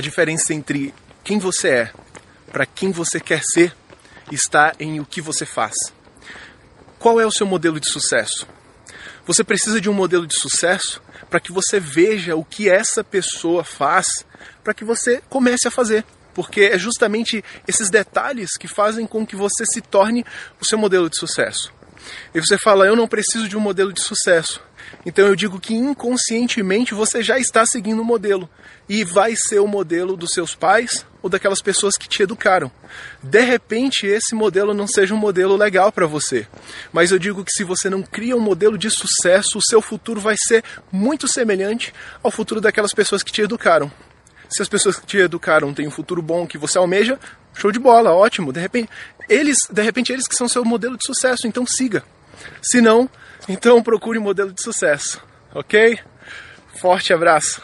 A diferença entre quem você é para quem você quer ser está em o que você faz. Qual é o seu modelo de sucesso? Você precisa de um modelo de sucesso para que você veja o que essa pessoa faz, para que você comece a fazer. Porque é justamente esses detalhes que fazem com que você se torne o seu modelo de sucesso. E você fala, eu não preciso de um modelo de sucesso. Então eu digo que inconscientemente você já está seguindo o modelo e vai ser o modelo dos seus pais ou daquelas pessoas que te educaram. De repente esse modelo não seja um modelo legal para você, mas eu digo que se você não cria um modelo de sucesso, o seu futuro vai ser muito semelhante ao futuro daquelas pessoas que te educaram. Se as pessoas que te educaram têm um futuro bom que você almeja, show de bola, ótimo. De repente, eles, de repente eles que são seu modelo de sucesso, então siga. Se não, então procure um modelo de sucesso, ok? Forte abraço!